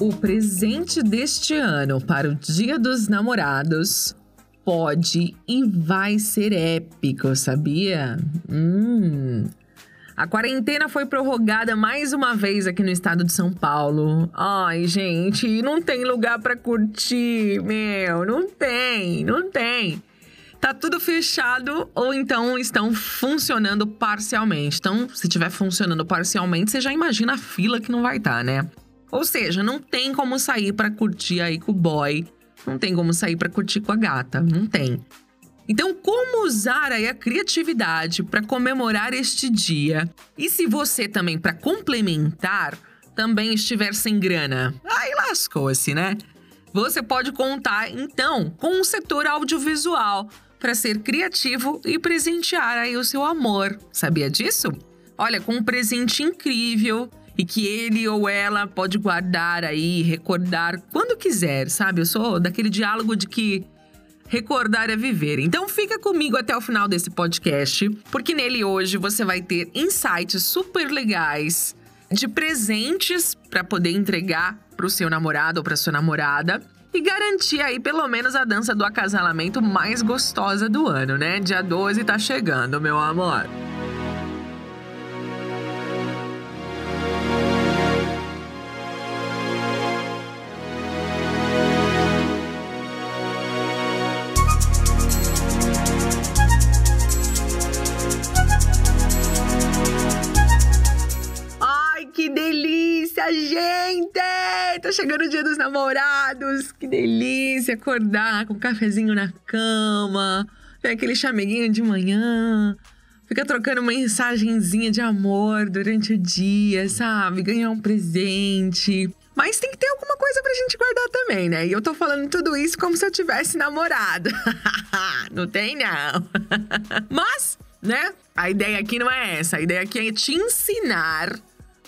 O presente deste ano para o Dia dos Namorados pode e vai ser épico, sabia? Hum. A quarentena foi prorrogada mais uma vez aqui no estado de São Paulo. Ai, gente, não tem lugar para curtir, meu, não tem, não tem. Tá tudo fechado ou então estão funcionando parcialmente. Então, se tiver funcionando parcialmente, você já imagina a fila que não vai estar, tá, né? Ou seja, não tem como sair para curtir aí com o boy, não tem como sair para curtir com a gata, não tem. Então, como usar aí a criatividade para comemorar este dia? E se você também, para complementar, também estiver sem grana? Aí lascou-se, né? Você pode contar, então, com o setor audiovisual para ser criativo e presentear aí o seu amor. Sabia disso? Olha, com um presente incrível e que ele ou ela pode guardar aí, recordar quando quiser, sabe? Eu sou daquele diálogo de que recordar é viver. Então fica comigo até o final desse podcast, porque nele hoje você vai ter insights super legais de presentes para poder entregar para o seu namorado ou para sua namorada e garantir aí pelo menos a dança do acasalamento mais gostosa do ano, né? Dia 12 tá chegando, meu amor. Chegando o dia dos namorados. Que delícia acordar com um cafezinho na cama. Tem aquele chameguinho de manhã. Fica trocando uma mensagenzinha de amor durante o dia, sabe? Ganhar um presente. Mas tem que ter alguma coisa pra gente guardar também, né? E eu tô falando tudo isso como se eu tivesse namorado. não tem, não. Mas, né? A ideia aqui não é essa. A ideia aqui é te ensinar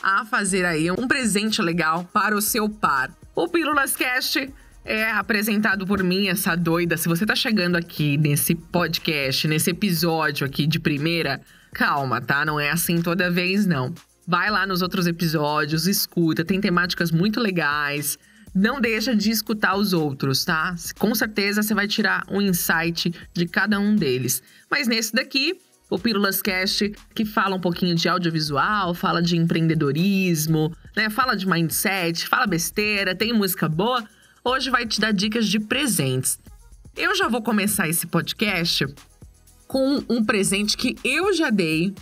a fazer aí um presente legal para o seu par. O Pílulas Cast é apresentado por mim, essa doida. Se você tá chegando aqui nesse podcast, nesse episódio aqui de primeira, calma, tá? Não é assim toda vez, não. Vai lá nos outros episódios, escuta, tem temáticas muito legais. Não deixa de escutar os outros, tá? Com certeza você vai tirar um insight de cada um deles. Mas nesse daqui, o Pílulas Cast, que fala um pouquinho de audiovisual, fala de empreendedorismo, né? Fala de mindset, fala besteira, tem música boa. Hoje vai te dar dicas de presentes. Eu já vou começar esse podcast com um presente que eu já dei.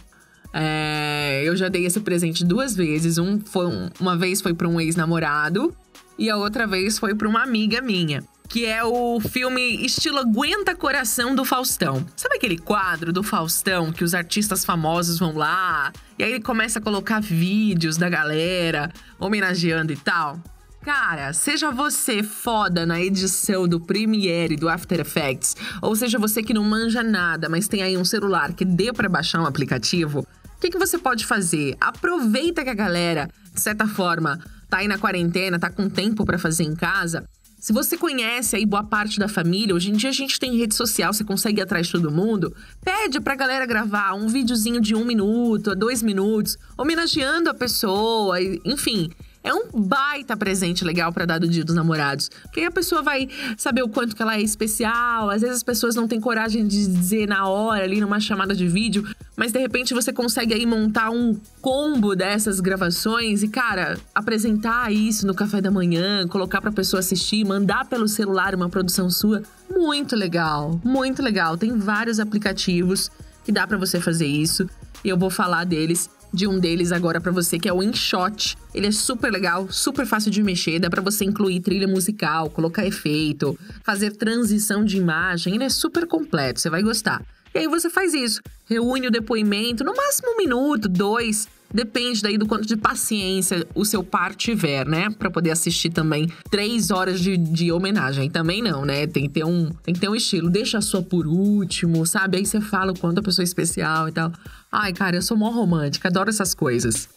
É, eu já dei esse presente duas vezes. Um foi uma vez foi para um ex-namorado e a outra vez foi para uma amiga minha que é o filme estilo Aguenta Coração do Faustão. Sabe aquele quadro do Faustão que os artistas famosos vão lá e aí ele começa a colocar vídeos da galera homenageando e tal? Cara, seja você foda na edição do Premiere do After Effects, ou seja você que não manja nada, mas tem aí um celular que dê para baixar um aplicativo, o que, que você pode fazer? Aproveita que a galera, de certa forma, tá aí na quarentena, tá com tempo para fazer em casa se você conhece aí boa parte da família, hoje em dia a gente tem rede social, você consegue ir atrás de todo mundo, pede pra galera gravar um videozinho de um minuto, dois minutos, homenageando a pessoa, enfim é um baita presente legal para dar do Dia dos Namorados. Porque a pessoa vai saber o quanto que ela é especial. Às vezes as pessoas não têm coragem de dizer na hora, ali numa chamada de vídeo, mas de repente você consegue aí montar um combo dessas gravações e, cara, apresentar isso no café da manhã, colocar pra pessoa assistir, mandar pelo celular uma produção sua. Muito legal, muito legal. Tem vários aplicativos que dá para você fazer isso. E eu vou falar deles de um deles agora para você, que é o InShot. Ele é super legal, super fácil de mexer, dá para você incluir trilha musical, colocar efeito, fazer transição de imagem. Ele é super completo, você vai gostar. E aí você faz isso, reúne o depoimento, no máximo um minuto, dois, Depende daí do quanto de paciência o seu par tiver, né? Pra poder assistir também três horas de, de homenagem. Também não, né? Tem que, ter um, tem que ter um estilo. Deixa a sua por último, sabe? Aí você fala o quanto a pessoa é especial e tal. Ai, cara, eu sou mó romântica, adoro essas coisas.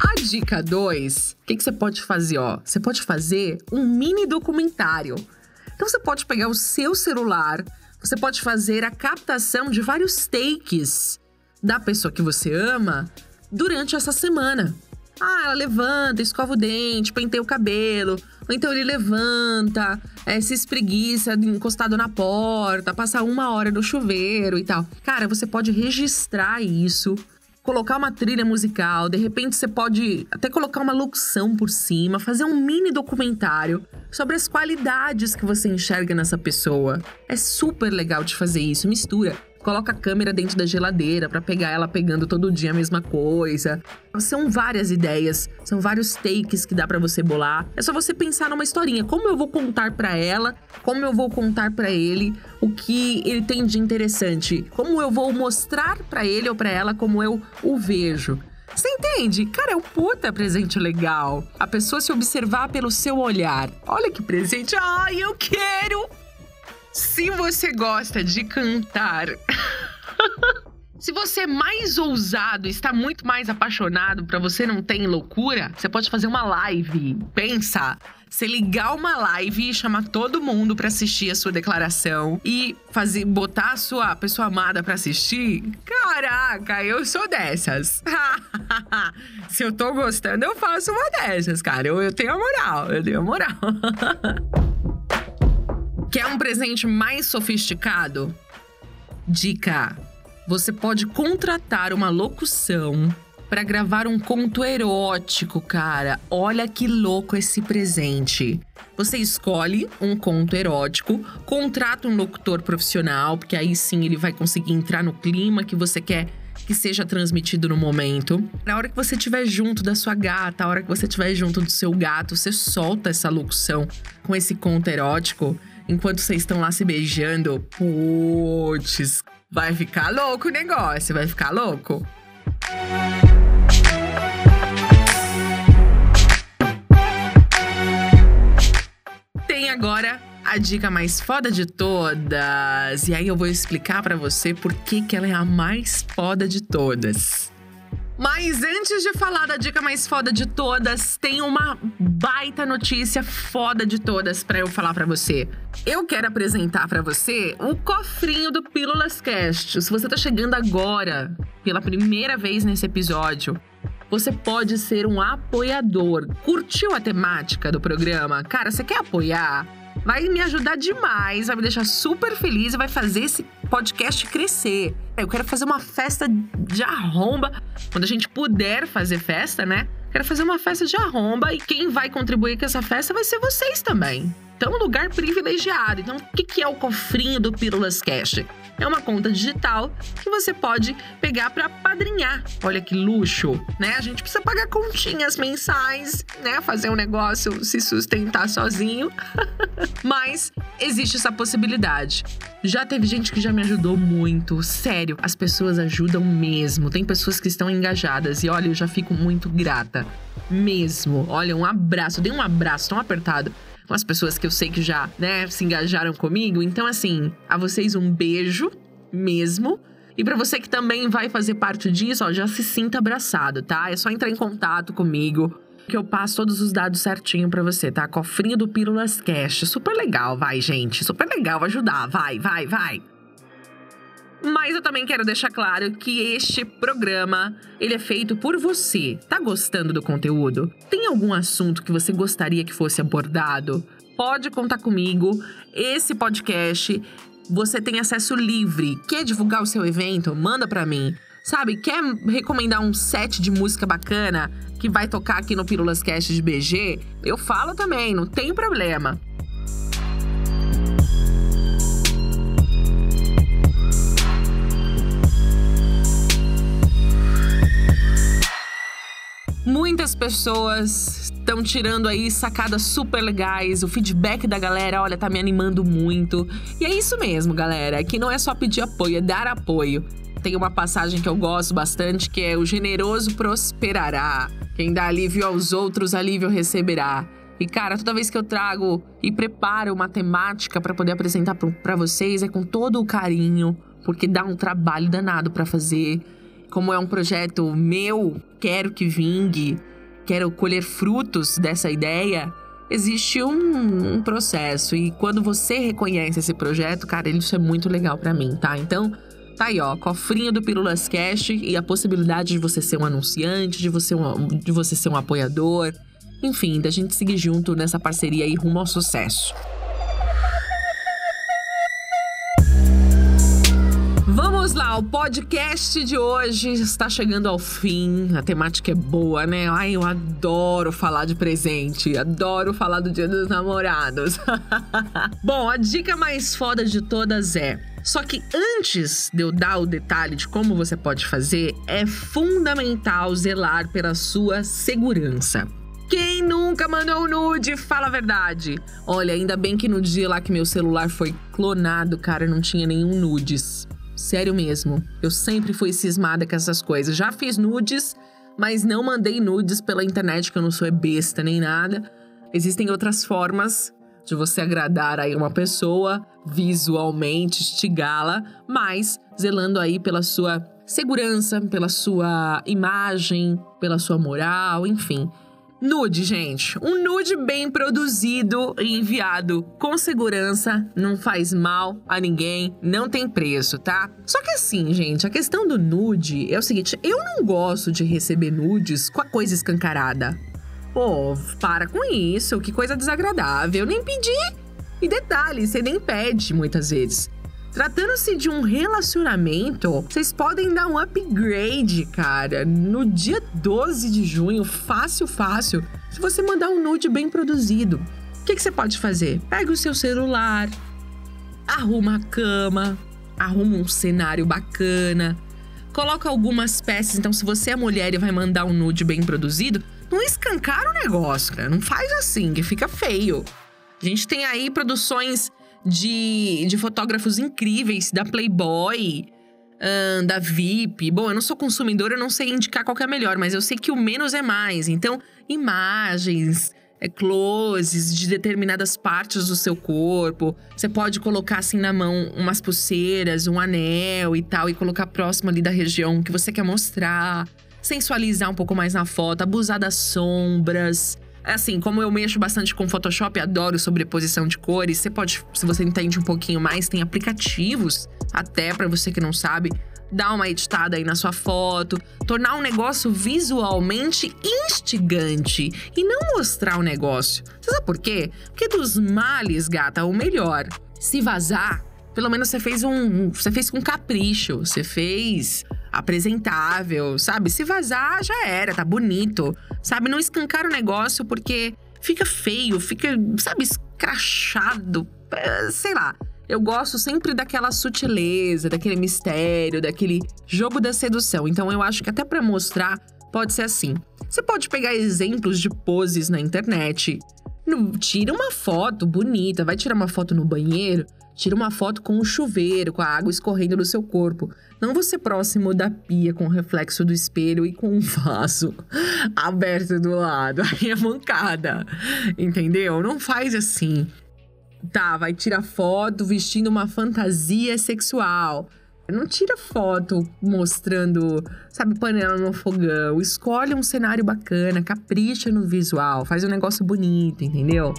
A dica 2, o que, que você pode fazer? Ó, você pode fazer um mini documentário. Então você pode pegar o seu celular, você pode fazer a captação de vários takes da pessoa que você ama durante essa semana. Ah, ela levanta, escova o dente, penteia o cabelo. Ou então ele levanta, é, se espreguiça encostado na porta, passa uma hora no chuveiro e tal. Cara, você pode registrar isso colocar uma trilha musical, de repente você pode até colocar uma locução por cima, fazer um mini documentário sobre as qualidades que você enxerga nessa pessoa. É super legal de fazer isso, mistura coloca a câmera dentro da geladeira para pegar ela pegando todo dia a mesma coisa. São várias ideias, são vários takes que dá para você bolar. É só você pensar numa historinha, como eu vou contar para ela, como eu vou contar para ele o que ele tem de interessante, como eu vou mostrar para ele ou para ela como eu o vejo. Você entende? Cara, é um puta presente legal. A pessoa se observar pelo seu olhar. Olha que presente. Ai, eu quero! Se você gosta de cantar. Se você é mais ousado, está muito mais apaixonado, para você não tem loucura, você pode fazer uma live. Pensa, você ligar uma live e chamar todo mundo para assistir a sua declaração e fazer botar a sua pessoa amada para assistir. Caraca, eu sou dessas. Se eu tô gostando, eu faço uma dessas, cara. Eu, eu tenho a moral, eu tenho a moral. Quer um presente mais sofisticado? Dica: você pode contratar uma locução para gravar um conto erótico, cara. Olha que louco esse presente. Você escolhe um conto erótico, contrata um locutor profissional, porque aí sim ele vai conseguir entrar no clima que você quer que seja transmitido no momento. Na hora que você estiver junto da sua gata, a hora que você estiver junto do seu gato, você solta essa locução com esse conto erótico enquanto vocês estão lá se beijando, putz, vai ficar louco o negócio, vai ficar louco. Tem agora a dica mais foda de todas. E aí eu vou explicar para você por que, que ela é a mais foda de todas. Mas antes de falar da dica mais foda de todas, tem uma baita notícia foda de todas para eu falar para você. Eu quero apresentar para você o cofrinho do Pílulas Cast. Se você tá chegando agora pela primeira vez nesse episódio, você pode ser um apoiador. Curtiu a temática do programa? Cara, você quer apoiar? Vai me ajudar demais, vai me deixar super feliz e vai fazer esse podcast crescer. Eu quero fazer uma festa de arromba. Quando a gente puder fazer festa, né? Quero fazer uma festa de arromba e quem vai contribuir com essa festa vai ser vocês também. Então, um lugar privilegiado. Então, o que é o cofrinho do Pílulas Cash? É uma conta digital que você pode pegar para padrinhar. Olha que luxo, né? A gente precisa pagar continhas mensais, né? Fazer um negócio se sustentar sozinho. Mas existe essa possibilidade. Já teve gente que já me ajudou muito. Sério, as pessoas ajudam mesmo. Tem pessoas que estão engajadas e olha, eu já fico muito grata. Mesmo. Olha, um abraço. Dei um abraço tão apertado com as pessoas que eu sei que já, né, se engajaram comigo. Então, assim, a vocês um beijo mesmo. E para você que também vai fazer parte disso, ó, já se sinta abraçado, tá? É só entrar em contato comigo que eu passo todos os dados certinho para você, tá? Cofrinho do Pílulas Cash. Super legal, vai, gente. Super legal, vai ajudar. Vai, vai, vai. Mas eu também quero deixar claro que este programa, ele é feito por você. Tá gostando do conteúdo? Tem algum assunto que você gostaria que fosse abordado? Pode contar comigo. Esse podcast você tem acesso livre. Quer divulgar o seu evento? Manda para mim. Sabe, quer recomendar um set de música bacana que vai tocar aqui no Pílulas Cast de BG? Eu falo também, não tem problema. Pessoas estão tirando aí sacadas super legais. O feedback da galera, olha, tá me animando muito. E é isso mesmo, galera. Que não é só pedir apoio, é dar apoio. Tem uma passagem que eu gosto bastante que é: O generoso prosperará. Quem dá alívio aos outros, alívio receberá. E cara, toda vez que eu trago e preparo uma temática para poder apresentar para vocês é com todo o carinho, porque dá um trabalho danado para fazer como é um projeto meu, quero que vingue, quero colher frutos dessa ideia, existe um, um, processo. E quando você reconhece esse projeto, cara, isso é muito legal para mim, tá? Então, Tá aí, ó, cofrinho do Pílulas Cash e a possibilidade de você ser um anunciante, de você, um, de você ser um apoiador. Enfim, da gente seguir junto nessa parceria aí rumo ao sucesso. O podcast de hoje está chegando ao fim. A temática é boa, né? Ai, eu adoro falar de presente, adoro falar do Dia dos Namorados. Bom, a dica mais foda de todas é só que antes de eu dar o detalhe de como você pode fazer, é fundamental zelar pela sua segurança. Quem nunca mandou nude? Fala a verdade. Olha, ainda bem que no dia lá que meu celular foi clonado, cara, não tinha nenhum nudes. Sério mesmo. Eu sempre fui cismada com essas coisas. Já fiz nudes, mas não mandei nudes pela internet, que eu não sou besta nem nada. Existem outras formas de você agradar aí uma pessoa visualmente, estigá-la, mas zelando aí pela sua segurança, pela sua imagem, pela sua moral, enfim. Nude, gente. Um nude bem produzido e enviado com segurança não faz mal a ninguém, não tem preço, tá? Só que assim, gente, a questão do nude é o seguinte: eu não gosto de receber nudes com a coisa escancarada. Pô, para com isso, que coisa desagradável. Nem pedi. E detalhe, você nem pede muitas vezes. Tratando-se de um relacionamento, vocês podem dar um upgrade, cara. No dia 12 de junho, fácil, fácil, se você mandar um nude bem produzido. O que, que você pode fazer? Pega o seu celular, arruma a cama, arruma um cenário bacana, coloca algumas peças. Então, se você é mulher e vai mandar um nude bem produzido, não escancara o negócio, cara. Não faz assim, que fica feio. A gente tem aí produções de, de fotógrafos incríveis, da Playboy, da VIP. Bom, eu não sou consumidora, eu não sei indicar qual é melhor, mas eu sei que o menos é mais. Então, imagens, é, closes de determinadas partes do seu corpo. Você pode colocar assim na mão umas pulseiras, um anel e tal, e colocar próximo ali da região que você quer mostrar. Sensualizar um pouco mais na foto, abusar das sombras. Assim, como eu mexo bastante com Photoshop, adoro sobreposição de cores, você pode, se você entende um pouquinho mais, tem aplicativos até para você que não sabe, dar uma editada aí na sua foto, tornar um negócio visualmente instigante e não mostrar o negócio. Você sabe por quê? Porque dos males, gata, o melhor. Se vazar, pelo menos você fez um, você fez com capricho, você fez apresentável, sabe? Se vazar, já era, tá bonito. Sabe? Não escancar o negócio porque fica feio, fica, sabe, escrachado. É, sei lá. Eu gosto sempre daquela sutileza, daquele mistério, daquele jogo da sedução. Então eu acho que até para mostrar pode ser assim. Você pode pegar exemplos de poses na internet. Tira uma foto bonita, vai tirar uma foto no banheiro, Tira uma foto com o chuveiro, com a água escorrendo do seu corpo. Não você próximo da pia com o reflexo do espelho e com um vaso aberto do lado. Aí é mancada. Entendeu? Não faz assim. Tá, vai tirar foto vestindo uma fantasia sexual. Não tira foto mostrando, sabe, panela no fogão. Escolhe um cenário bacana, capricha no visual, faz um negócio bonito, entendeu?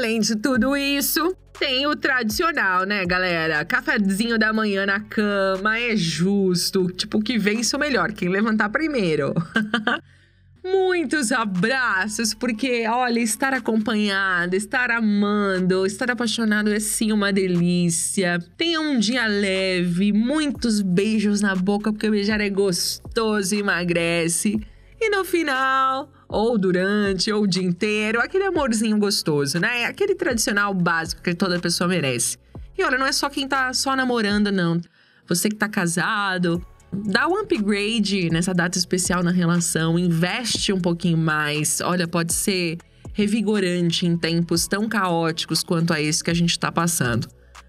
Além de tudo isso, tem o tradicional, né, galera? Cafezinho da manhã na cama é justo. Tipo, que vence o melhor, quem levantar primeiro. Muitos abraços, porque olha, estar acompanhado, estar amando, estar apaixonado é sim uma delícia. Tenha um dia leve, muitos beijos na boca, porque beijar é gostoso e emagrece. E no final, ou durante, ou o dia inteiro, aquele amorzinho gostoso, né? Aquele tradicional básico que toda pessoa merece. E olha, não é só quem tá só namorando, não. Você que tá casado, dá um upgrade nessa data especial na relação, investe um pouquinho mais. Olha, pode ser revigorante em tempos tão caóticos quanto a esse que a gente tá passando.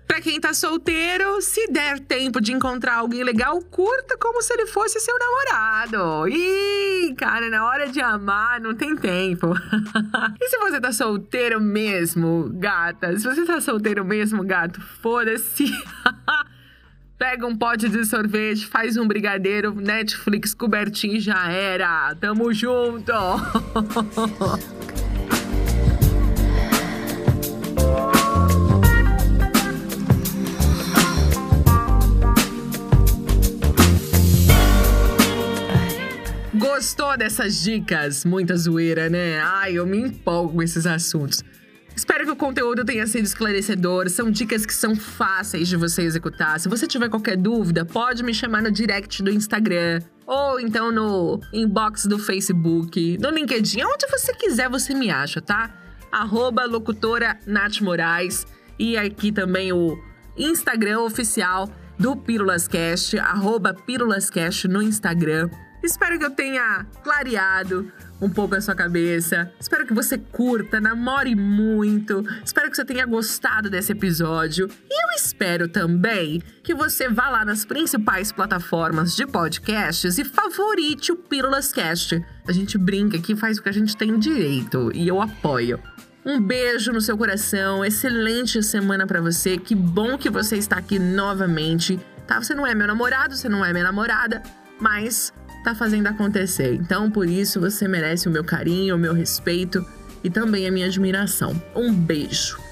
Pra quem tá solteiro, se der tempo de encontrar alguém legal, curta como se ele fosse seu namorado. Ih, cara, na hora de amar não tem tempo. e se você tá solteiro mesmo, gata? Se você tá solteiro mesmo, gato, foda-se. Pega um pote de sorvete, faz um brigadeiro, Netflix cobertinho já era. Tamo junto! dessas dicas? Muita zoeira, né? Ai, eu me empolgo com esses assuntos. Espero que o conteúdo tenha sido esclarecedor. São dicas que são fáceis de você executar. Se você tiver qualquer dúvida, pode me chamar no direct do Instagram ou então no inbox do Facebook, no LinkedIn, onde você quiser você me acha, tá? Arroba locutora Nath Moraes e aqui também o Instagram oficial do Pílulas Cast, arroba Pílulas Cast no Instagram. Espero que eu tenha clareado um pouco a sua cabeça. Espero que você curta, namore muito. Espero que você tenha gostado desse episódio. E eu espero também que você vá lá nas principais plataformas de podcasts e favorite o Pílulas Cast. A gente brinca aqui, faz o que a gente tem direito e eu apoio. Um beijo no seu coração, excelente semana para você. Que bom que você está aqui novamente. Tá? Você não é meu namorado, você não é minha namorada, mas tá fazendo acontecer. Então, por isso, você merece o meu carinho, o meu respeito e também a minha admiração. Um beijo.